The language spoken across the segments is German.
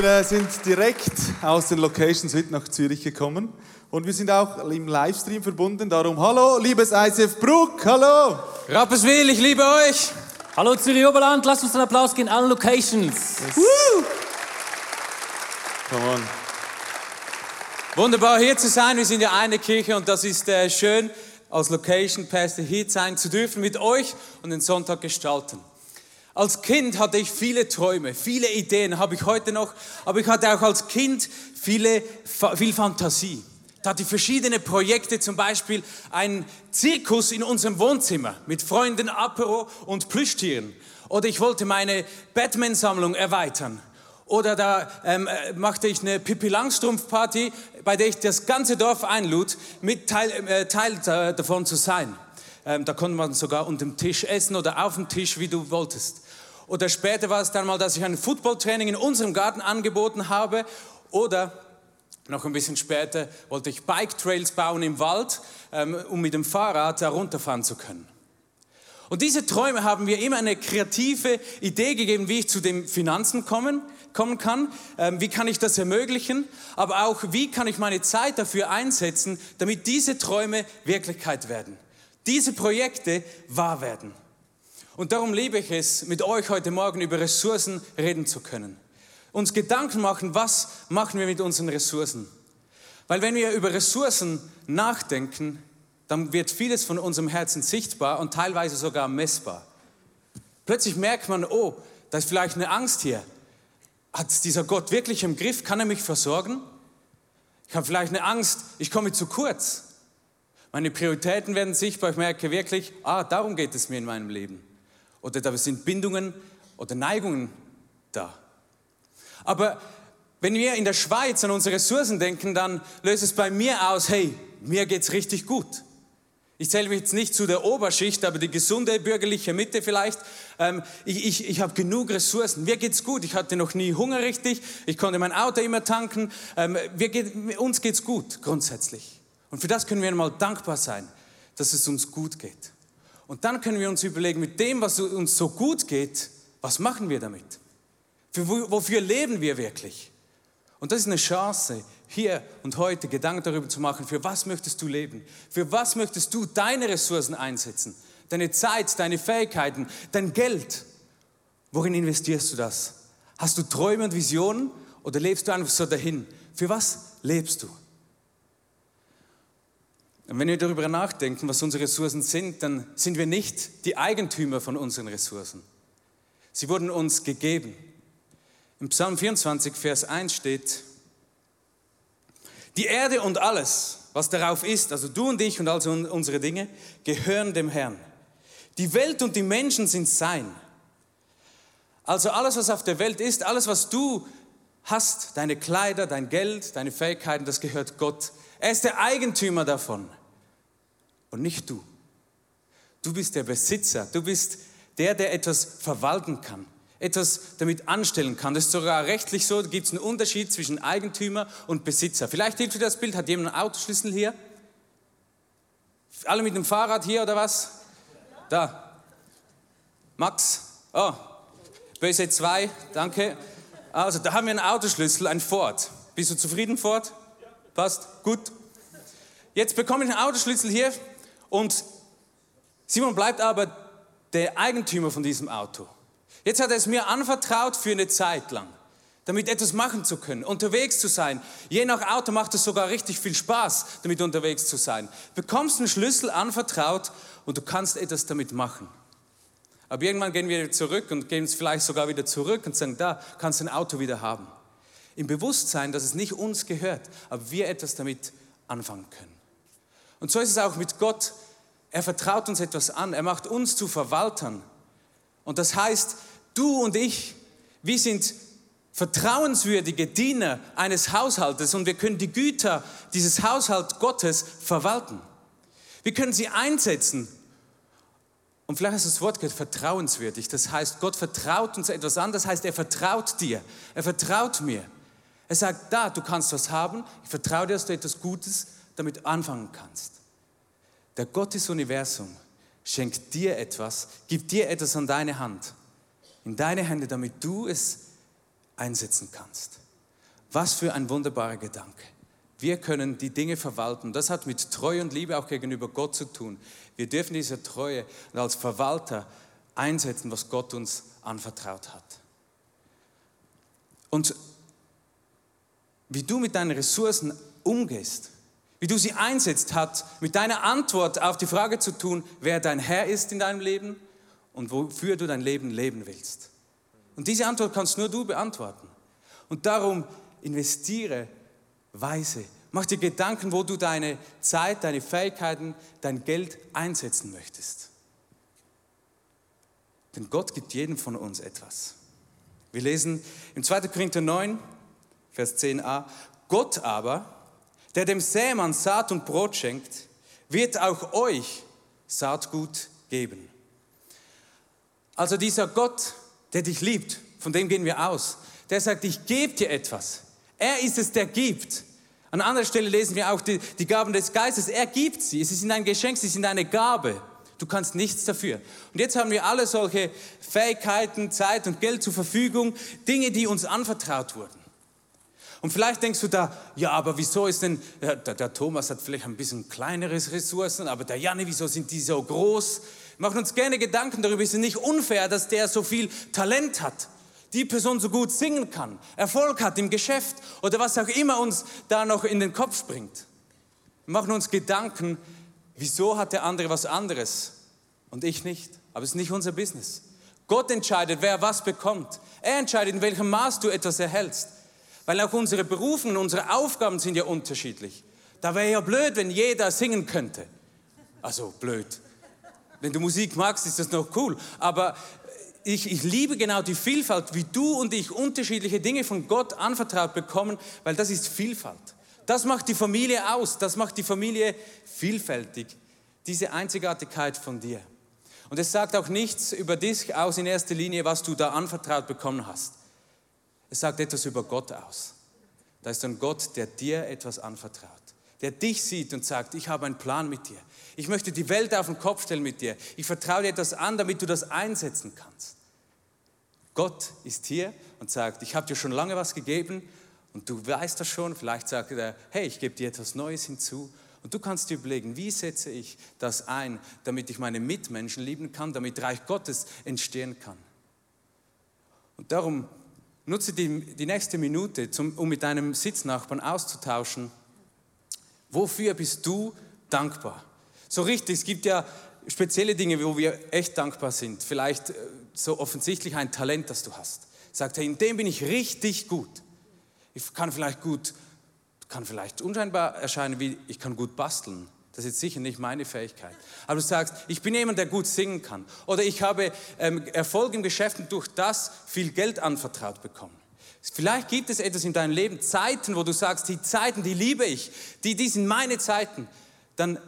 Wir äh, sind direkt aus den Locations mit nach Zürich gekommen und wir sind auch im Livestream verbunden. Darum hallo, liebes ICF Bruck, hallo. Rapperswil, ich liebe euch. Hallo Zürich Oberland, lasst uns einen Applaus geben, allen Locations. Yes. Come on. Wunderbar hier zu sein. Wir sind ja eine Kirche und das ist äh, schön, als Location Pastor hier sein zu dürfen mit euch und den Sonntag gestalten. Als Kind hatte ich viele Träume, viele Ideen, habe ich heute noch, aber ich hatte auch als Kind viele, viel Fantasie. Da hatte ich verschiedene Projekte, zum Beispiel ein Zirkus in unserem Wohnzimmer mit Freunden, Apero und Plüschtieren. Oder ich wollte meine Batman-Sammlung erweitern. Oder da ähm, machte ich eine Pippi Langstrumpf-Party, bei der ich das ganze Dorf einlud, mit Teil, äh, Teil davon zu sein. Ähm, da konnte man sogar unter dem Tisch essen oder auf dem Tisch, wie du wolltest. Oder später war es dann mal, dass ich ein Footballtraining in unserem Garten angeboten habe. Oder noch ein bisschen später wollte ich Bike Trails bauen im Wald, ähm, um mit dem Fahrrad da runterfahren zu können. Und diese Träume haben mir immer eine kreative Idee gegeben, wie ich zu den Finanzen kommen, kommen kann, ähm, wie kann ich das ermöglichen, aber auch wie kann ich meine Zeit dafür einsetzen, damit diese Träume Wirklichkeit werden diese Projekte wahr werden. Und darum liebe ich es, mit euch heute Morgen über Ressourcen reden zu können. Uns Gedanken machen, was machen wir mit unseren Ressourcen. Weil wenn wir über Ressourcen nachdenken, dann wird vieles von unserem Herzen sichtbar und teilweise sogar messbar. Plötzlich merkt man, oh, da ist vielleicht eine Angst hier. Hat dieser Gott wirklich im Griff? Kann er mich versorgen? Ich habe vielleicht eine Angst, ich komme zu kurz. Meine Prioritäten werden sichtbar. Ich merke wirklich, ah, darum geht es mir in meinem Leben. Oder da sind Bindungen oder Neigungen da. Aber wenn wir in der Schweiz an unsere Ressourcen denken, dann löst es bei mir aus, hey, mir geht's richtig gut. Ich zähle mich jetzt nicht zu der Oberschicht, aber die gesunde bürgerliche Mitte vielleicht. Ähm, ich ich, ich habe genug Ressourcen. Mir geht's gut. Ich hatte noch nie Hunger richtig. Ich konnte mein Auto immer tanken. Ähm, geht, uns geht's gut grundsätzlich. Und für das können wir einmal dankbar sein, dass es uns gut geht. Und dann können wir uns überlegen, mit dem, was uns so gut geht, was machen wir damit? Für, wofür leben wir wirklich? Und das ist eine Chance, hier und heute Gedanken darüber zu machen, für was möchtest du leben? Für was möchtest du deine Ressourcen einsetzen? Deine Zeit, deine Fähigkeiten, dein Geld. Worin investierst du das? Hast du Träume und Visionen oder lebst du einfach so dahin? Für was lebst du? Und wenn wir darüber nachdenken, was unsere Ressourcen sind, dann sind wir nicht die Eigentümer von unseren Ressourcen. Sie wurden uns gegeben. Im Psalm 24, Vers 1 steht, die Erde und alles, was darauf ist, also du und ich und also unsere Dinge, gehören dem Herrn. Die Welt und die Menschen sind sein. Also alles, was auf der Welt ist, alles, was du hast, deine Kleider, dein Geld, deine Fähigkeiten, das gehört Gott. Er ist der Eigentümer davon und nicht du. Du bist der Besitzer, du bist der, der etwas verwalten kann, etwas damit anstellen kann. Das ist sogar rechtlich so, da gibt es einen Unterschied zwischen Eigentümer und Besitzer. Vielleicht hilft dir das Bild, hat jemand einen Autoschlüssel hier? Alle mit dem Fahrrad hier oder was? Da. Max? Oh, Böse 2, danke. Also, da haben wir einen Autoschlüssel, ein Ford. Bist du zufrieden, Ford? Passt? Gut. Jetzt bekomme ich einen Autoschlüssel hier und Simon bleibt aber der Eigentümer von diesem Auto. Jetzt hat er es mir anvertraut für eine Zeit lang, damit etwas machen zu können, unterwegs zu sein. Je nach Auto macht es sogar richtig viel Spaß, damit unterwegs zu sein. Bekommst einen Schlüssel anvertraut und du kannst etwas damit machen. Aber irgendwann gehen wir zurück und gehen es vielleicht sogar wieder zurück und sagen, da kannst du ein Auto wieder haben. Im Bewusstsein, dass es nicht uns gehört, aber wir etwas damit anfangen können. Und so ist es auch mit Gott. Er vertraut uns etwas an. Er macht uns zu Verwaltern. Und das heißt, du und ich, wir sind vertrauenswürdige Diener eines Haushaltes und wir können die Güter dieses Haushalts Gottes verwalten. Wir können sie einsetzen. Und vielleicht hast du das Wort gehört, vertrauenswürdig. Das heißt, Gott vertraut uns etwas an. Das heißt, er vertraut dir. Er vertraut mir. Er sagt, da, du kannst was haben. Ich vertraue dir, dass du etwas Gutes damit anfangen kannst. Der Gott des Universums schenkt dir etwas, gibt dir etwas an deine Hand, in deine Hände, damit du es einsetzen kannst. Was für ein wunderbarer Gedanke. Wir können die Dinge verwalten. Das hat mit Treue und Liebe auch gegenüber Gott zu tun. Wir dürfen diese Treue als Verwalter einsetzen, was Gott uns anvertraut hat. Und wie du mit deinen Ressourcen umgehst, wie du sie einsetzt, hat mit deiner Antwort auf die Frage zu tun, wer dein Herr ist in deinem Leben und wofür du dein Leben leben willst. Und diese Antwort kannst nur du beantworten. Und darum investiere weise. Mach dir Gedanken, wo du deine Zeit, deine Fähigkeiten, dein Geld einsetzen möchtest. Denn Gott gibt jedem von uns etwas. Wir lesen im 2. Korinther 9, Vers 10a, Gott aber, der dem Sämann Saat und Brot schenkt, wird auch euch Saatgut geben. Also dieser Gott, der dich liebt, von dem gehen wir aus, der sagt, ich gebe dir etwas. Er ist es, der gibt. An anderer Stelle lesen wir auch die, die Gaben des Geistes. Er gibt sie. Sie sind ein Geschenk, sie sind eine Gabe. Du kannst nichts dafür. Und jetzt haben wir alle solche Fähigkeiten, Zeit und Geld zur Verfügung, Dinge, die uns anvertraut wurden. Und vielleicht denkst du da, ja, aber wieso ist denn, der, der Thomas hat vielleicht ein bisschen kleineres Ressourcen, aber der Janne, wieso sind die so groß? Machen uns gerne Gedanken darüber, ist es nicht unfair, dass der so viel Talent hat, die Person so gut singen kann, Erfolg hat im Geschäft oder was auch immer uns da noch in den Kopf springt. Wir machen uns Gedanken, wieso hat der andere was anderes und ich nicht? Aber es ist nicht unser Business. Gott entscheidet, wer was bekommt. Er entscheidet, in welchem Maß du etwas erhältst. Weil auch unsere Berufungen, unsere Aufgaben sind ja unterschiedlich. Da wäre ja blöd, wenn jeder singen könnte. Also blöd. Wenn du Musik magst, ist das noch cool. Aber ich, ich liebe genau die Vielfalt, wie du und ich unterschiedliche Dinge von Gott anvertraut bekommen, weil das ist Vielfalt. Das macht die Familie aus, das macht die Familie vielfältig, diese Einzigartigkeit von dir. Und es sagt auch nichts über dich aus in erster Linie, was du da anvertraut bekommen hast. Es sagt etwas über Gott aus. Da ist ein Gott, der dir etwas anvertraut, der dich sieht und sagt, ich habe einen Plan mit dir. Ich möchte die Welt auf den Kopf stellen mit dir. Ich vertraue dir etwas an, damit du das einsetzen kannst. Gott ist hier und sagt, ich habe dir schon lange was gegeben und du weißt das schon. Vielleicht sagt er, hey, ich gebe dir etwas Neues hinzu. Und du kannst dir überlegen, wie setze ich das ein, damit ich meine Mitmenschen lieben kann, damit Reich Gottes entstehen kann. Und darum nutze die, die nächste Minute, zum, um mit deinem Sitznachbarn auszutauschen. Wofür bist du dankbar? So richtig, es gibt ja spezielle Dinge, wo wir echt dankbar sind. Vielleicht äh, so offensichtlich ein Talent, das du hast. Sagt er, in dem bin ich richtig gut. Ich kann vielleicht gut, kann vielleicht unscheinbar erscheinen, wie ich kann gut basteln. Das ist jetzt sicher nicht meine Fähigkeit. Aber du sagst, ich bin jemand, der gut singen kann. Oder ich habe ähm, Erfolg im Geschäft und durch das viel Geld anvertraut bekommen. Vielleicht gibt es etwas in deinem Leben, Zeiten, wo du sagst, die Zeiten, die liebe ich, die, die sind meine Zeiten. Dann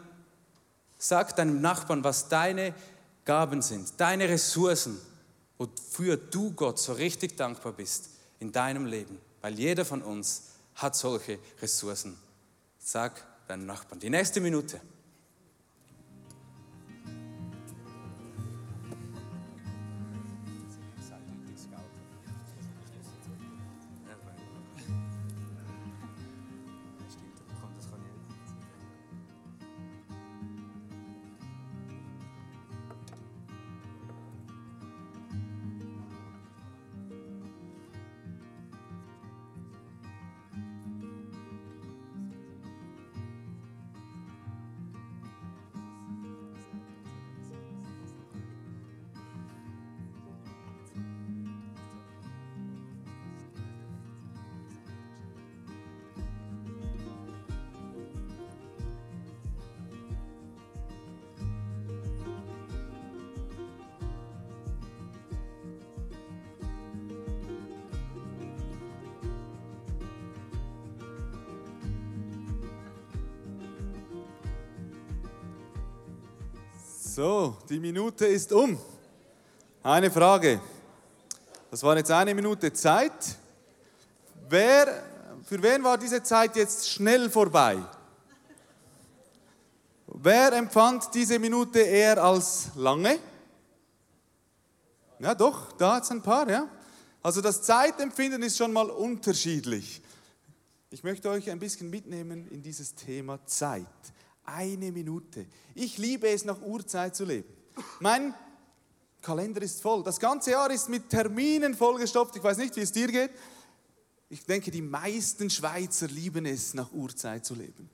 Sag deinem Nachbarn, was deine Gaben sind, deine Ressourcen, wofür du Gott so richtig dankbar bist in deinem Leben. Weil jeder von uns hat solche Ressourcen. Sag deinem Nachbarn. Die nächste Minute. So, die Minute ist um. Eine Frage. Das war jetzt eine Minute Zeit. Wer, für wen war diese Zeit jetzt schnell vorbei? Wer empfand diese Minute eher als lange? Ja, doch, da hat es ein paar, ja. Also das Zeitempfinden ist schon mal unterschiedlich. Ich möchte euch ein bisschen mitnehmen in dieses Thema Zeit. Eine Minute. Ich liebe es, nach Uhrzeit zu leben. Mein Kalender ist voll. Das ganze Jahr ist mit Terminen vollgestopft. Ich weiß nicht, wie es dir geht. Ich denke, die meisten Schweizer lieben es, nach Uhrzeit zu leben.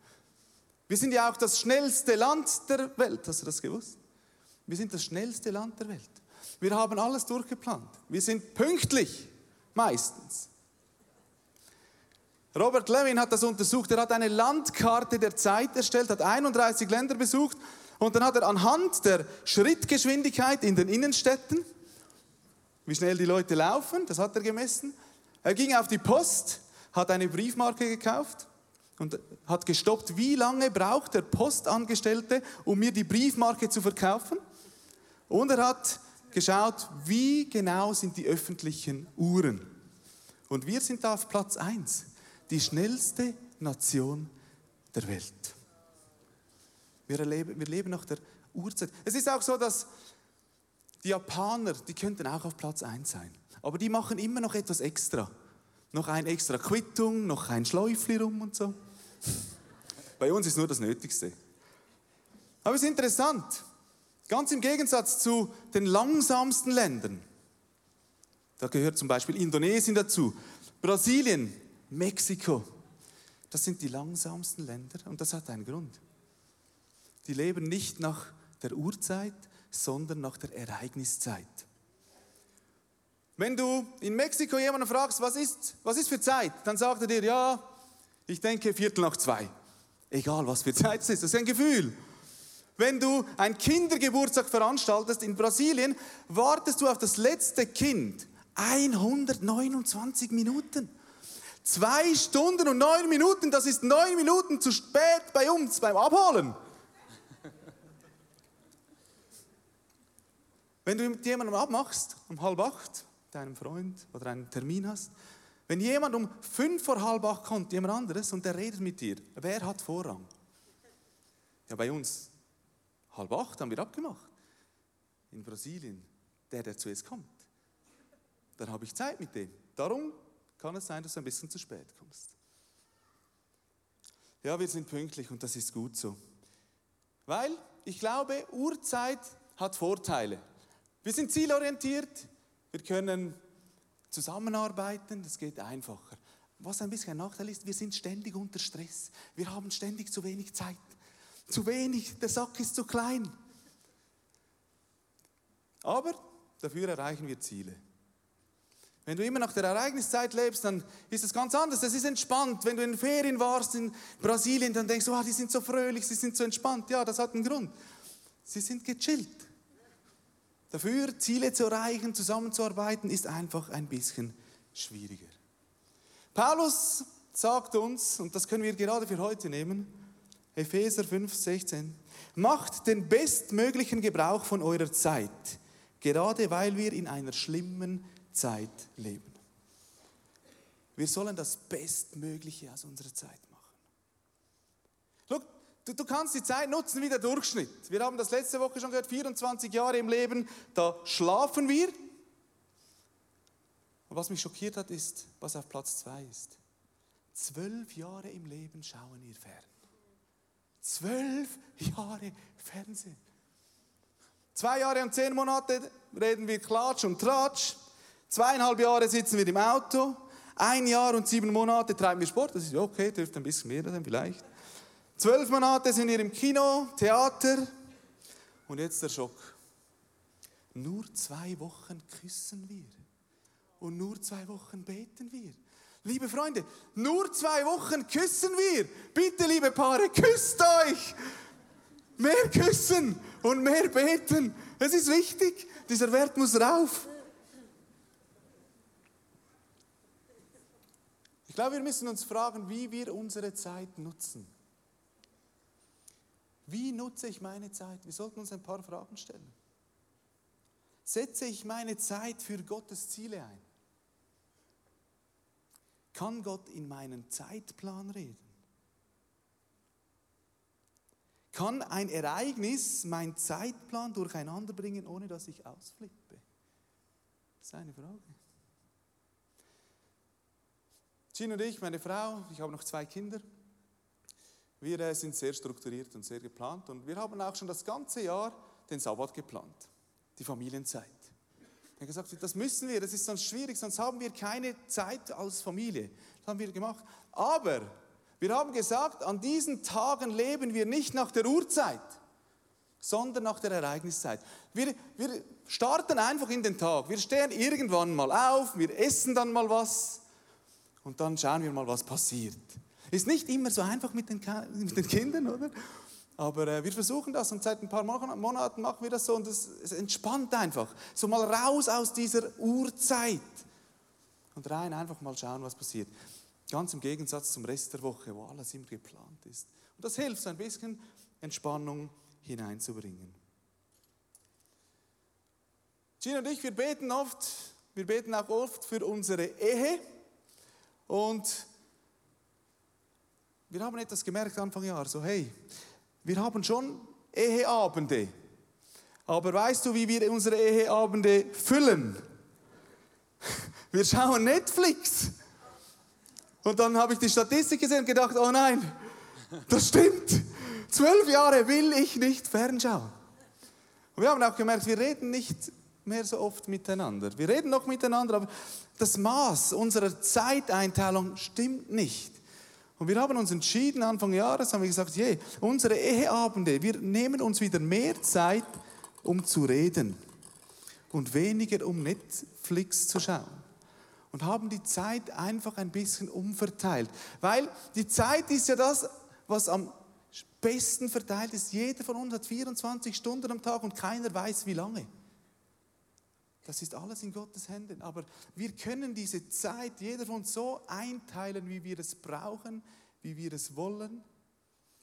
Wir sind ja auch das schnellste Land der Welt. Hast du das gewusst? Wir sind das schnellste Land der Welt. Wir haben alles durchgeplant. Wir sind pünktlich, meistens. Robert Levin hat das untersucht. Er hat eine Landkarte der Zeit erstellt, hat 31 Länder besucht und dann hat er anhand der Schrittgeschwindigkeit in den Innenstädten, wie schnell die Leute laufen, das hat er gemessen. Er ging auf die Post, hat eine Briefmarke gekauft und hat gestoppt, wie lange braucht der Postangestellte, um mir die Briefmarke zu verkaufen. Und er hat geschaut, wie genau sind die öffentlichen Uhren. Und wir sind da auf Platz 1, die schnellste Nation der Welt. Wir, erleben, wir leben nach der Uhrzeit. Es ist auch so, dass die Japaner, die könnten auch auf Platz 1 sein. Aber die machen immer noch etwas extra. Noch ein extra Quittung, noch ein Schläufli rum und so. Bei uns ist nur das Nötigste. Aber es ist interessant. Ganz im Gegensatz zu den langsamsten Ländern. Da gehört zum Beispiel Indonesien dazu, Brasilien, Mexiko. Das sind die langsamsten Länder und das hat einen Grund. Die leben nicht nach der Uhrzeit, sondern nach der Ereigniszeit. Wenn du in Mexiko jemanden fragst, was ist, was ist für Zeit, dann sagt er dir, ja, ich denke Viertel nach zwei. Egal, was für Zeit es ist, das ist ein Gefühl. Wenn du einen Kindergeburtstag veranstaltest in Brasilien, wartest du auf das letzte Kind 129 Minuten. Zwei Stunden und neun Minuten, das ist neun Minuten zu spät bei uns beim Abholen. Wenn du mit jemandem abmachst, um halb acht, deinem Freund oder einen Termin hast, wenn jemand um fünf vor halb acht kommt, jemand anderes, und der redet mit dir, wer hat Vorrang? Ja, bei uns halb acht haben wir abgemacht. In Brasilien, der, der zuerst kommt. Dann habe ich Zeit mit dem. Darum kann es sein, dass du ein bisschen zu spät kommst. Ja, wir sind pünktlich und das ist gut so. Weil ich glaube, Uhrzeit hat Vorteile. Wir sind zielorientiert, wir können zusammenarbeiten, das geht einfacher. Was ein bisschen ein Nachteil ist, wir sind ständig unter Stress. Wir haben ständig zu wenig Zeit. Zu wenig, der Sack ist zu klein. Aber dafür erreichen wir Ziele. Wenn du immer nach der Ereigniszeit lebst, dann ist es ganz anders. Das ist entspannt. Wenn du in Ferien warst in Brasilien, dann denkst du, oh, die sind so fröhlich, sie sind so entspannt. Ja, das hat einen Grund. Sie sind gechillt. Dafür Ziele zu erreichen, zusammenzuarbeiten, ist einfach ein bisschen schwieriger. Paulus sagt uns, und das können wir gerade für heute nehmen, Epheser 5, 16, macht den bestmöglichen Gebrauch von eurer Zeit, gerade weil wir in einer schlimmen Zeit leben. Wir sollen das Bestmögliche aus unserer Zeit machen. Look, Du, du, kannst die Zeit nutzen wie der Durchschnitt. Wir haben das letzte Woche schon gehört, 24 Jahre im Leben, da schlafen wir. Und was mich schockiert hat, ist, was auf Platz 2 ist. Zwölf Jahre im Leben schauen wir fern. Zwölf Jahre Fernsehen. Zwei Jahre und zehn Monate reden wir Klatsch und Tratsch. Zweieinhalb Jahre sitzen wir im Auto. Ein Jahr und sieben Monate treiben wir Sport. Das ist okay, dürfte ein bisschen mehr sein vielleicht. Zwölf Monate sind wir im Kino, Theater und jetzt der Schock. Nur zwei Wochen küssen wir und nur zwei Wochen beten wir. Liebe Freunde, nur zwei Wochen küssen wir. Bitte, liebe Paare, küsst euch. Mehr küssen und mehr beten. Es ist wichtig. Dieser Wert muss rauf. Glaube, wir müssen uns fragen, wie wir unsere Zeit nutzen. Wie nutze ich meine Zeit? Wir sollten uns ein paar Fragen stellen. Setze ich meine Zeit für Gottes Ziele ein? Kann Gott in meinen Zeitplan reden? Kann ein Ereignis meinen Zeitplan durcheinander bringen, ohne dass ich ausflippe? Das ist eine Frage. Jean und ich, meine Frau, ich habe noch zwei Kinder. Wir äh, sind sehr strukturiert und sehr geplant und wir haben auch schon das ganze Jahr den Sabbat geplant, die Familienzeit. Ich habe gesagt, das müssen wir, das ist sonst schwierig, sonst haben wir keine Zeit als Familie. Das haben wir gemacht. Aber wir haben gesagt, an diesen Tagen leben wir nicht nach der Uhrzeit, sondern nach der Ereigniszeit. Wir, wir starten einfach in den Tag. Wir stehen irgendwann mal auf, wir essen dann mal was und dann schauen wir mal, was passiert. Ist nicht immer so einfach mit den, mit den Kindern, oder? Aber äh, wir versuchen das und seit ein paar Monaten machen wir das so und es, es entspannt einfach. So mal raus aus dieser Uhrzeit und rein einfach mal schauen, was passiert. Ganz im Gegensatz zum Rest der Woche, wo alles immer geplant ist. Und das hilft, so ein bisschen Entspannung hineinzubringen. Gina und ich, wir beten oft, wir beten auch oft für unsere Ehe. Und wir haben etwas gemerkt Anfang Jahr, so hey, wir haben schon Eheabende. Aber weißt du, wie wir unsere Eheabende füllen? Wir schauen Netflix. Und dann habe ich die Statistik gesehen und gedacht, oh nein, das stimmt. Zwölf Jahre will ich nicht fernschauen. Und wir haben auch gemerkt, wir reden nicht mehr so oft miteinander. Wir reden noch miteinander, aber das Maß unserer Zeiteinteilung stimmt nicht. Und wir haben uns entschieden, Anfang Jahres haben wir gesagt, je, unsere Eheabende, wir nehmen uns wieder mehr Zeit, um zu reden und weniger um Netflix zu schauen. Und haben die Zeit einfach ein bisschen umverteilt. Weil die Zeit ist ja das, was am besten verteilt ist. Jeder von uns hat 24 Stunden am Tag und keiner weiß, wie lange. Das ist alles in Gottes Händen. Aber wir können diese Zeit, jeder von uns, so einteilen, wie wir es brauchen, wie wir es wollen,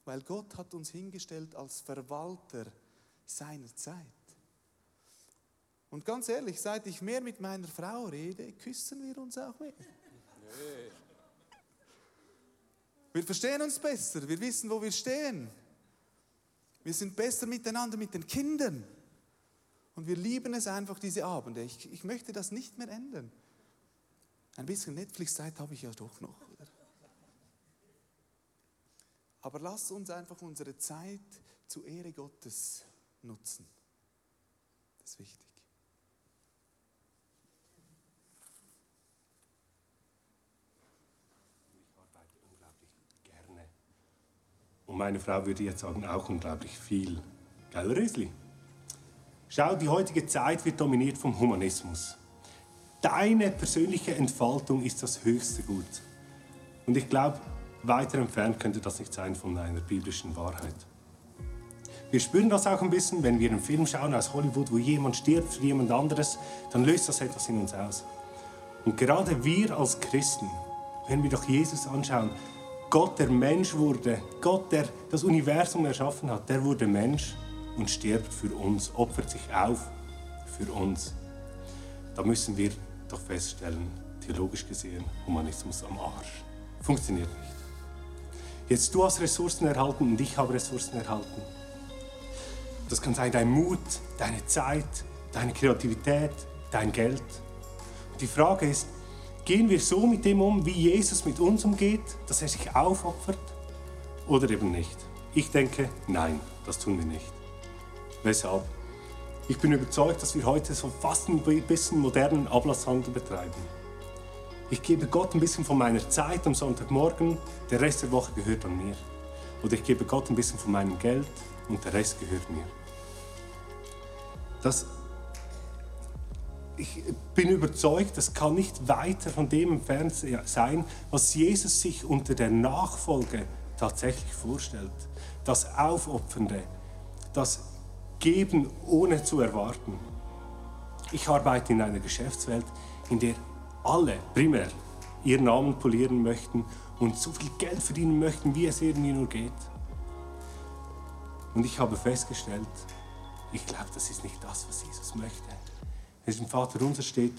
weil Gott hat uns hingestellt als Verwalter seiner Zeit. Und ganz ehrlich, seit ich mehr mit meiner Frau rede, küssen wir uns auch mehr. Wir verstehen uns besser, wir wissen, wo wir stehen. Wir sind besser miteinander mit den Kindern. Und wir lieben es einfach, diese Abende. Ich, ich möchte das nicht mehr ändern. Ein bisschen Netflix-Zeit habe ich ja doch noch. Oder? Aber lasst uns einfach unsere Zeit zur Ehre Gottes nutzen. Das ist wichtig. Ich arbeite unglaublich gerne. Und meine Frau würde jetzt sagen, auch unglaublich viel. Gell, Rösli? Schau, die heutige Zeit wird dominiert vom Humanismus. Deine persönliche Entfaltung ist das höchste Gut. Und ich glaube, weiter entfernt könnte das nicht sein von einer biblischen Wahrheit. Wir spüren das auch ein bisschen, wenn wir einen Film schauen aus Hollywood, wo jemand stirbt für jemand anderes, dann löst das etwas in uns aus. Und gerade wir als Christen, wenn wir doch Jesus anschauen, Gott, der Mensch wurde, Gott, der das Universum erschaffen hat, der wurde Mensch und stirbt für uns, opfert sich auf für uns. Da müssen wir doch feststellen, theologisch gesehen, Humanismus am Arsch. Funktioniert nicht. Jetzt du hast Ressourcen erhalten und ich habe Ressourcen erhalten. Das kann sein dein Mut, deine Zeit, deine Kreativität, dein Geld. Die Frage ist, gehen wir so mit dem um, wie Jesus mit uns umgeht, dass er sich aufopfert oder eben nicht? Ich denke, nein, das tun wir nicht. Weshalb? Ich bin überzeugt, dass wir heute so fast ein bisschen modernen Ablasshandel betreiben. Ich gebe Gott ein bisschen von meiner Zeit am Sonntagmorgen, der Rest der Woche gehört an mir. Oder ich gebe Gott ein bisschen von meinem Geld und der Rest gehört mir. Das, ich bin überzeugt, das kann nicht weiter von dem entfernt sein, was Jesus sich unter der Nachfolge tatsächlich vorstellt. Das Aufopfernde, das Geben ohne zu erwarten. Ich arbeite in einer Geschäftswelt, in der alle primär ihren Namen polieren möchten und so viel Geld verdienen möchten, wie es irgendwie nur geht. Und ich habe festgestellt, ich glaube, das ist nicht das, was Jesus möchte. Es im Vater unser steht,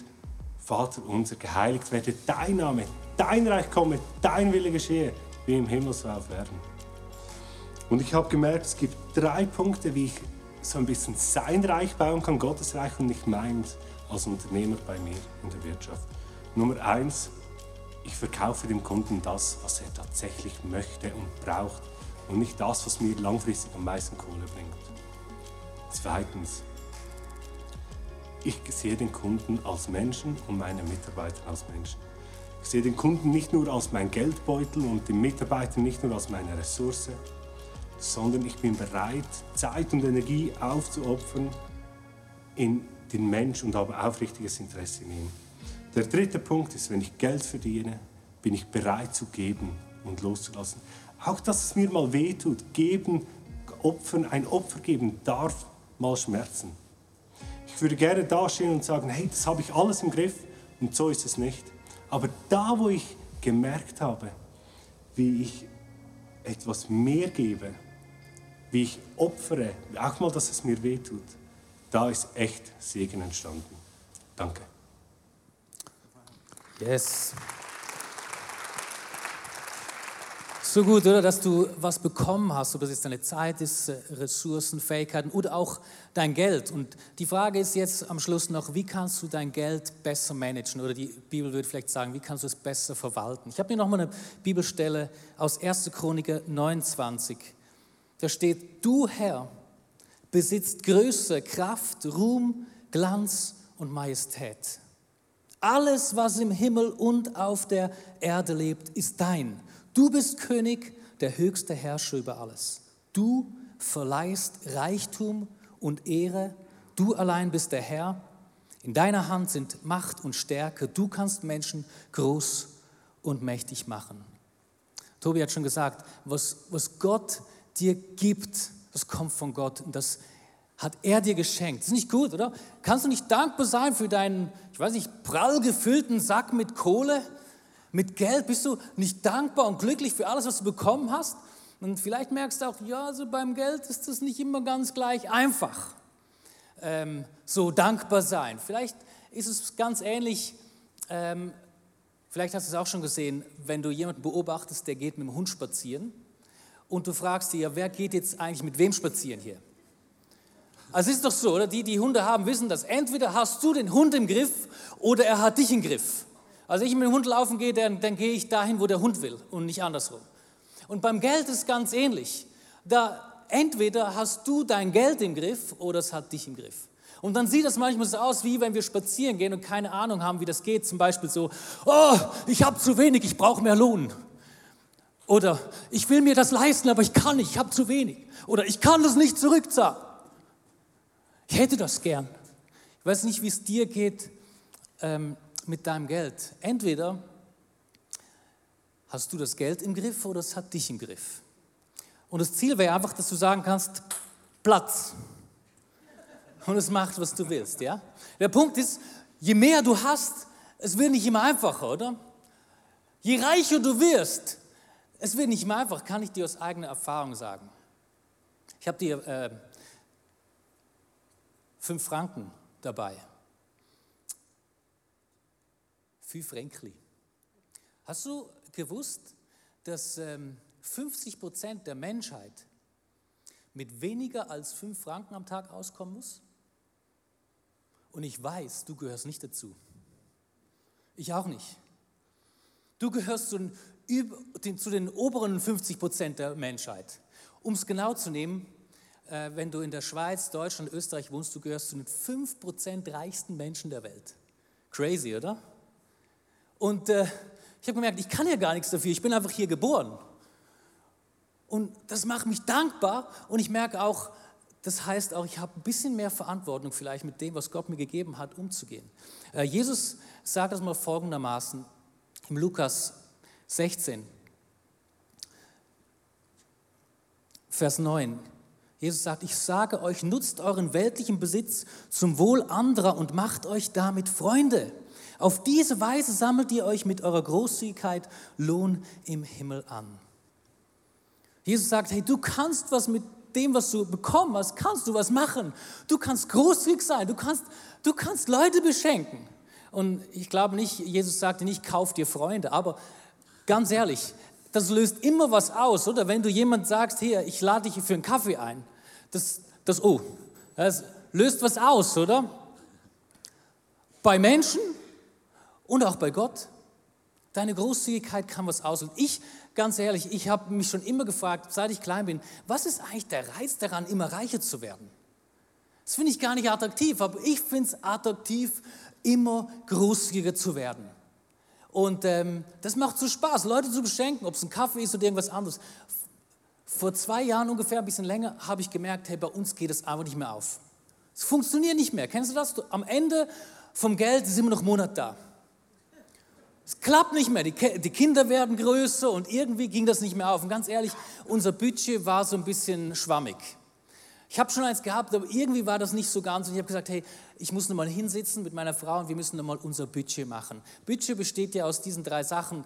Vater unser, geheiligt werde dein Name, dein Reich komme, dein Wille geschehe, wie im Himmel so auf Erden. Und ich habe gemerkt, es gibt drei Punkte, wie ich so ein bisschen sein Reich bauen kann, Gottes Reich und nicht meins als Unternehmer bei mir in der Wirtschaft. Nummer eins, ich verkaufe dem Kunden das, was er tatsächlich möchte und braucht und nicht das, was mir langfristig am meisten Kohle bringt. Zweitens, ich sehe den Kunden als Menschen und meine Mitarbeiter als Menschen. Ich sehe den Kunden nicht nur als mein Geldbeutel und den Mitarbeiter nicht nur als meine Ressource, sondern ich bin bereit, Zeit und Energie aufzuopfern in den Mensch und habe aufrichtiges Interesse in ihm. Der dritte Punkt ist, wenn ich Geld verdiene, bin ich bereit zu geben und loszulassen. Auch dass es mir mal wehtut, geben, opfern, ein Opfer geben darf mal schmerzen. Ich würde gerne dastehen und sagen, hey, das habe ich alles im Griff und so ist es nicht. Aber da, wo ich gemerkt habe, wie ich etwas mehr gebe, wie ich opfere, auch mal, dass es mir wehtut, da ist echt Segen entstanden. Danke. Yes. So gut, oder? Dass du was bekommen hast, ob das jetzt deine Zeit ist, äh, Ressourcen, Fähigkeiten oder auch dein Geld. Und die Frage ist jetzt am Schluss noch, wie kannst du dein Geld besser managen? Oder die Bibel würde vielleicht sagen, wie kannst du es besser verwalten? Ich habe hier nochmal eine Bibelstelle aus 1. Chroniker 29. Da steht, du Herr besitzt Größe, Kraft, Ruhm, Glanz und Majestät. Alles, was im Himmel und auf der Erde lebt, ist dein. Du bist König, der höchste Herrscher über alles. Du verleihst Reichtum und Ehre. Du allein bist der Herr. In deiner Hand sind Macht und Stärke. Du kannst Menschen groß und mächtig machen. Tobi hat schon gesagt, was, was Gott dir gibt, das kommt von Gott und das hat er dir geschenkt. Das ist nicht gut, oder? Kannst du nicht dankbar sein für deinen, ich weiß nicht, prall gefüllten Sack mit Kohle? Mit Geld bist du nicht dankbar und glücklich für alles, was du bekommen hast. Und vielleicht merkst du auch, ja, also beim Geld ist das nicht immer ganz gleich einfach. Ähm, so dankbar sein. Vielleicht ist es ganz ähnlich, ähm, vielleicht hast du es auch schon gesehen, wenn du jemanden beobachtest, der geht mit dem Hund spazieren und du fragst dir, wer geht jetzt eigentlich mit wem spazieren hier? Also es ist doch so, oder? Die, die Hunde haben, wissen das. Entweder hast du den Hund im Griff oder er hat dich im Griff. Also ich mit dem Hund laufen gehe, dann, dann gehe ich dahin, wo der Hund will und nicht andersrum. Und beim Geld ist ganz ähnlich. Da entweder hast du dein Geld im Griff oder es hat dich im Griff. Und dann sieht das manchmal so aus, wie wenn wir spazieren gehen und keine Ahnung haben, wie das geht. Zum Beispiel so, oh, ich habe zu wenig, ich brauche mehr Lohn. Oder ich will mir das leisten, aber ich kann nicht, ich habe zu wenig. Oder ich kann das nicht zurückzahlen. Ich hätte das gern. Ich weiß nicht, wie es dir geht. Ähm, mit deinem Geld. Entweder hast du das Geld im Griff oder es hat dich im Griff. Und das Ziel wäre einfach, dass du sagen kannst, Platz. Und es macht, was du willst. Ja? Der Punkt ist, je mehr du hast, es wird nicht immer einfacher, oder? Je reicher du wirst, es wird nicht immer einfach, kann ich dir aus eigener Erfahrung sagen. Ich habe dir äh, fünf Franken dabei. Fünf Fränkli. Hast du gewusst, dass ähm, 50 Prozent der Menschheit mit weniger als fünf Franken am Tag auskommen muss? Und ich weiß, du gehörst nicht dazu. Ich auch nicht. Du gehörst zu den, zu den oberen 50 Prozent der Menschheit. Um es genau zu nehmen, äh, wenn du in der Schweiz, Deutschland, Österreich wohnst, du gehörst zu den 5 Prozent reichsten Menschen der Welt. Crazy, oder? Und äh, ich habe gemerkt, ich kann ja gar nichts dafür, ich bin einfach hier geboren. Und das macht mich dankbar und ich merke auch, das heißt auch, ich habe ein bisschen mehr Verantwortung vielleicht mit dem, was Gott mir gegeben hat, umzugehen. Äh, Jesus sagt das mal folgendermaßen im Lukas 16, Vers 9. Jesus sagt, ich sage euch, nutzt euren weltlichen Besitz zum Wohl anderer und macht euch damit Freunde. Auf diese Weise sammelt ihr euch mit eurer Großzügigkeit Lohn im Himmel an. Jesus sagt, hey, du kannst was mit dem, was du bekommen hast, kannst du was machen. Du kannst großzügig sein, du kannst, du kannst Leute beschenken. Und ich glaube nicht, Jesus sagte nicht, kauf dir Freunde, aber ganz ehrlich, das löst immer was aus, oder? Wenn du jemand sagst, hier, ich lade dich für einen Kaffee ein, das, das, oh, das löst was aus, oder? Bei Menschen und auch bei Gott. Deine Großzügigkeit kann was auslösen. Ich, ganz ehrlich, ich habe mich schon immer gefragt, seit ich klein bin, was ist eigentlich der Reiz daran, immer reicher zu werden? Das finde ich gar nicht attraktiv, aber ich finde es attraktiv, immer großzügiger zu werden. Und ähm, das macht so Spaß, Leute zu beschenken, ob es ein Kaffee ist oder irgendwas anderes. Vor zwei Jahren ungefähr, ein bisschen länger, habe ich gemerkt, hey, bei uns geht es einfach nicht mehr auf. Es funktioniert nicht mehr. Kennst du das? Am Ende vom Geld sind wir noch Monat da. Es klappt nicht mehr, die, die, Kinder werden größer und irgendwie ging das nicht mehr auf. Und ganz ehrlich, unser Budget war so ein bisschen schwammig. Ich habe schon eins gehabt, aber irgendwie war das nicht so ganz. Und ich habe gesagt, hey, ich muss nochmal hinsitzen mit meiner Frau und wir müssen nochmal unser Budget machen. Budget besteht ja aus diesen drei Sachen.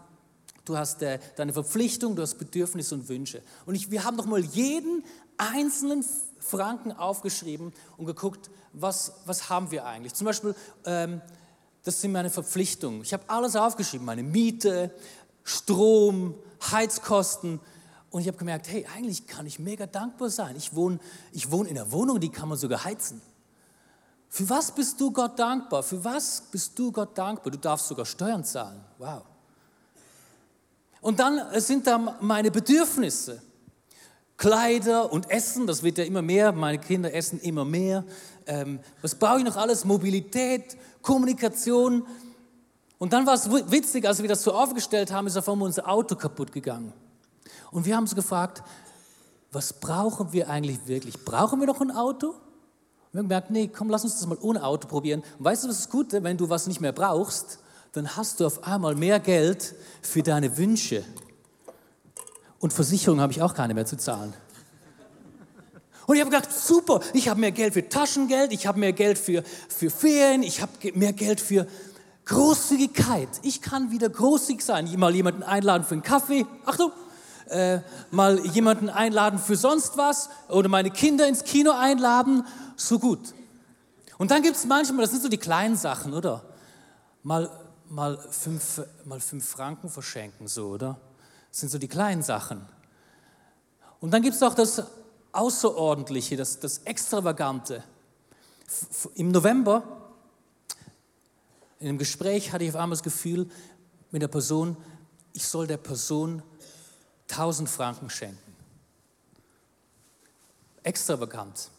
Du hast äh, deine Verpflichtung, du hast Bedürfnisse und Wünsche. Und ich, wir haben nochmal jeden einzelnen Franken aufgeschrieben und geguckt, was, was haben wir eigentlich. Zum Beispiel, ähm, das sind meine Verpflichtungen. Ich habe alles aufgeschrieben, meine Miete, Strom, Heizkosten. Und ich habe gemerkt, hey, eigentlich kann ich mega dankbar sein. Ich wohne, ich wohne in einer Wohnung, die kann man sogar heizen. Für was bist du Gott dankbar? Für was bist du Gott dankbar? Du darfst sogar Steuern zahlen. Wow. Und dann sind da meine Bedürfnisse. Kleider und Essen, das wird ja immer mehr. Meine Kinder essen immer mehr. Ähm, was brauche ich noch alles? Mobilität, Kommunikation. Und dann war es witzig, als wir das so aufgestellt haben, ist auf einmal unser Auto kaputt gegangen. Und wir haben uns gefragt, was brauchen wir eigentlich wirklich? Brauchen wir noch ein Auto? Und wir haben gemerkt, nee, komm, lass uns das mal ohne Auto probieren. Und weißt du, was ist gut? Wenn du was nicht mehr brauchst, dann hast du auf einmal mehr Geld für deine Wünsche. Und Versicherung habe ich auch keine mehr zu zahlen. Und ich habe gedacht, super, ich habe mehr Geld für Taschengeld, ich habe mehr Geld für, für Ferien, ich habe mehr Geld für Großzügigkeit. Ich kann wieder großzügig sein. Mal jemanden einladen für einen Kaffee. Achtung, äh, mal jemanden einladen für sonst was oder meine Kinder ins Kino einladen. So gut. Und dann gibt es manchmal, das sind so die kleinen Sachen, oder? Mal, mal, fünf, mal fünf Franken verschenken, so, oder? Das sind so die kleinen Sachen. Und dann gibt es auch das Außerordentliche, das, das Extravagante. Im November, in einem Gespräch, hatte ich auf einmal das Gefühl mit der Person, ich soll der Person 1000 Franken schenken. Extravagant,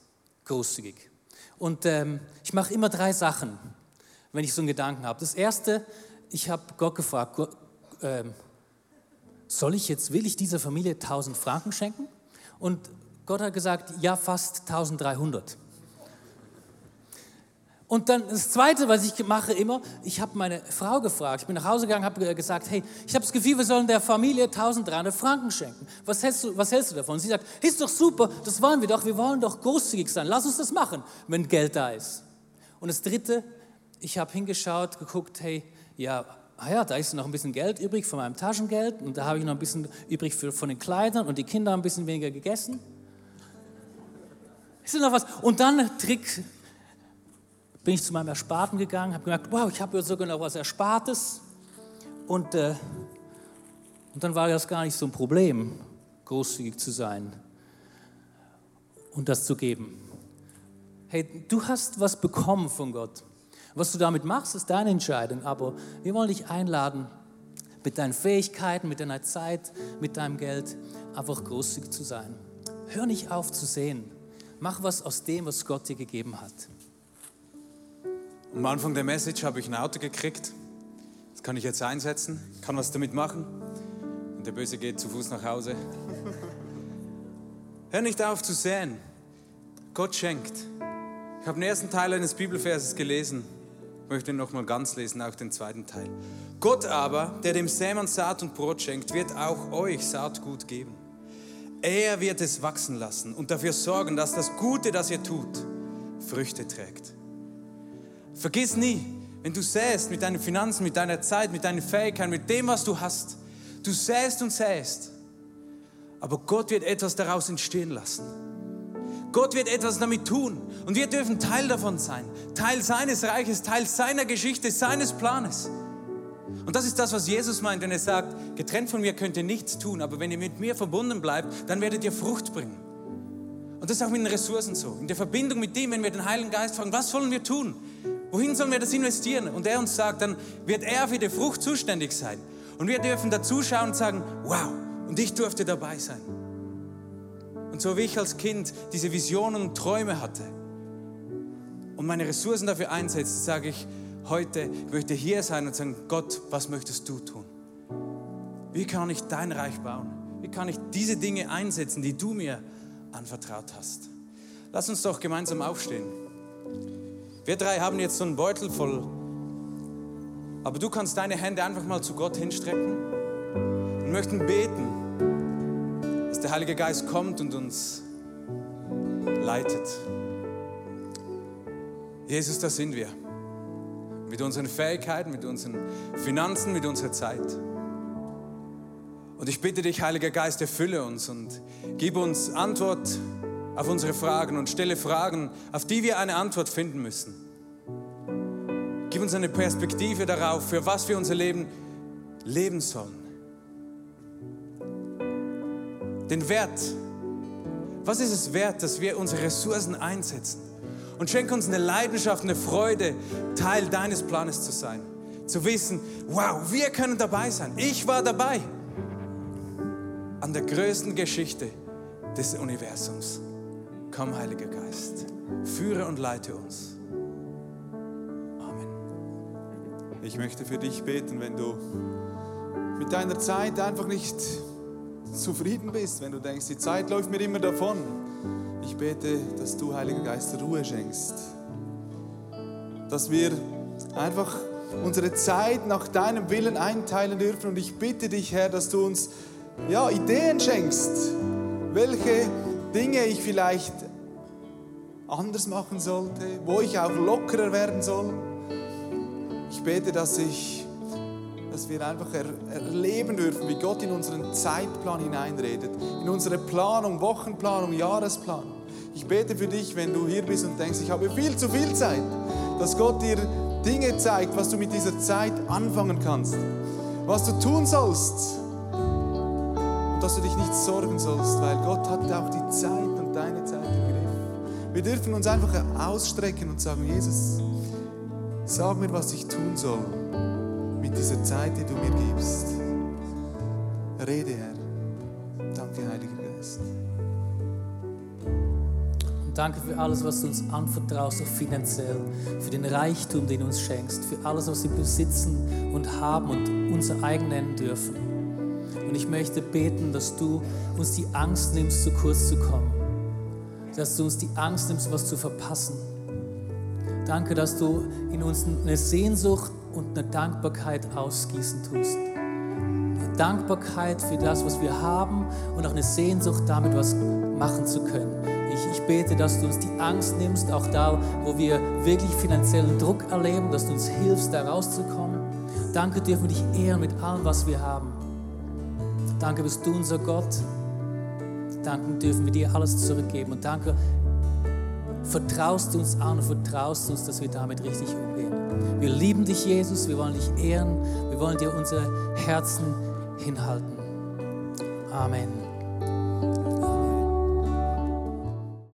großzügig. Und ähm, ich mache immer drei Sachen, wenn ich so einen Gedanken habe. Das erste, ich habe Gott gefragt, Gott, ähm, soll ich jetzt, will ich dieser Familie 1000 Franken schenken? Und Gott hat gesagt, ja, fast 1300. Und dann das Zweite, was ich mache immer, ich habe meine Frau gefragt, ich bin nach Hause gegangen, habe gesagt, hey, ich habe das Gefühl, wir sollen der Familie 1300 Franken schenken. Was hältst, du, was hältst du davon? Sie sagt, ist doch super, das wollen wir doch, wir wollen doch großzügig sein, lass uns das machen, wenn Geld da ist. Und das Dritte, ich habe hingeschaut, geguckt, hey, ja, ah ja, da ist noch ein bisschen Geld übrig von meinem Taschengeld und da habe ich noch ein bisschen übrig für, von den Kleidern und die Kinder haben ein bisschen weniger gegessen. Ist noch was? Und dann Trick, bin ich zu meinem Ersparten gegangen, habe gemerkt, wow, ich habe sogar noch was Erspartes. Und, äh, und dann war das gar nicht so ein Problem, großzügig zu sein und das zu geben. Hey, du hast was bekommen von Gott. Was du damit machst, ist deine Entscheidung. Aber wir wollen dich einladen, mit deinen Fähigkeiten, mit deiner Zeit, mit deinem Geld einfach großzügig zu sein. Hör nicht auf zu sehen. Mach was aus dem, was Gott dir gegeben hat. Am Anfang der Message habe ich ein Auto gekriegt. Das kann ich jetzt einsetzen, kann was damit machen. Und der Böse geht zu Fuß nach Hause. Hör nicht auf zu säen. Gott schenkt. Ich habe den ersten Teil eines Bibelverses gelesen. Ich möchte ihn nochmal ganz lesen, auch den zweiten Teil. Gott aber, der dem Sämann Saat und Brot schenkt, wird auch euch Saatgut geben. Er wird es wachsen lassen und dafür sorgen, dass das Gute, das ihr tut, Früchte trägt. Vergiss nie, wenn du säst mit deinen Finanzen, mit deiner Zeit, mit deinen Fähigkeiten, mit dem, was du hast, du säst und säst. Aber Gott wird etwas daraus entstehen lassen. Gott wird etwas damit tun und wir dürfen Teil davon sein. Teil seines Reiches, Teil seiner Geschichte, seines Planes. Und das ist das, was Jesus meint, wenn er sagt, getrennt von mir könnt ihr nichts tun, aber wenn ihr mit mir verbunden bleibt, dann werdet ihr Frucht bringen. Und das ist auch mit den Ressourcen so. In der Verbindung mit dem, wenn wir den Heiligen Geist fragen, was sollen wir tun? Wohin sollen wir das investieren? Und er uns sagt, dann wird er für die Frucht zuständig sein. Und wir dürfen dazuschauen und sagen, wow, und ich durfte dabei sein. Und so wie ich als Kind diese Visionen und Träume hatte und meine Ressourcen dafür einsetze, sage ich heute, ich möchte hier sein und sagen, Gott, was möchtest du tun? Wie kann ich dein Reich bauen? Wie kann ich diese Dinge einsetzen, die du mir anvertraut hast? Lass uns doch gemeinsam aufstehen. Wir drei haben jetzt so einen Beutel voll, aber du kannst deine Hände einfach mal zu Gott hinstrecken und möchten beten, dass der Heilige Geist kommt und uns leitet. Jesus, da sind wir. Mit unseren Fähigkeiten, mit unseren Finanzen, mit unserer Zeit. Und ich bitte dich, Heiliger Geist, erfülle uns und gib uns Antwort auf unsere Fragen und stelle Fragen, auf die wir eine Antwort finden müssen. Gib uns eine Perspektive darauf, für was wir unser Leben leben sollen. Den Wert. Was ist es wert, dass wir unsere Ressourcen einsetzen? Und schenke uns eine Leidenschaft, eine Freude, Teil deines Planes zu sein. Zu wissen, wow, wir können dabei sein. Ich war dabei an der größten Geschichte des Universums. Komm, Heiliger Geist, führe und leite uns. Amen. Ich möchte für dich beten, wenn du mit deiner Zeit einfach nicht zufrieden bist, wenn du denkst, die Zeit läuft mir immer davon. Ich bete, dass du, Heiliger Geist, Ruhe schenkst. Dass wir einfach unsere Zeit nach deinem Willen einteilen dürfen. Und ich bitte dich, Herr, dass du uns ja, Ideen schenkst, welche Dinge ich vielleicht anders machen sollte, wo ich auch lockerer werden soll. Ich bete, dass ich dass wir einfach er, erleben dürfen, wie Gott in unseren Zeitplan hineinredet, in unsere Planung, Wochenplanung, Jahresplanung. Ich bete für dich, wenn du hier bist und denkst, ich habe viel zu viel Zeit, dass Gott dir Dinge zeigt, was du mit dieser Zeit anfangen kannst, was du tun sollst dass du dich nicht sorgen sollst, weil Gott hat auch die Zeit und deine Zeit im Griff. Wir dürfen uns einfach ausstrecken und sagen, Jesus, sag mir, was ich tun soll mit dieser Zeit, die du mir gibst. Rede, Herr. Danke, Heiliger Geist. Und danke für alles, was du uns anvertraust, auch finanziell, für den Reichtum, den du uns schenkst, für alles, was wir besitzen und haben und unser eigen nennen dürfen. Und ich möchte beten, dass du uns die Angst nimmst, zu kurz zu kommen. Dass du uns die Angst nimmst, was zu verpassen. Danke, dass du in uns eine Sehnsucht und eine Dankbarkeit ausgießen tust. Eine Dankbarkeit für das, was wir haben und auch eine Sehnsucht, damit was machen zu können. Ich, ich bete, dass du uns die Angst nimmst, auch da, wo wir wirklich finanziellen Druck erleben, dass du uns hilfst, da rauszukommen. Danke dürfen wir dich ehren mit allem, was wir haben. Danke bist du unser Gott. Danke dürfen wir dir alles zurückgeben. Und danke, vertraust du uns an und vertraust uns, dass wir damit richtig umgehen. Wir lieben dich, Jesus. Wir wollen dich ehren. Wir wollen dir unsere Herzen hinhalten. Amen.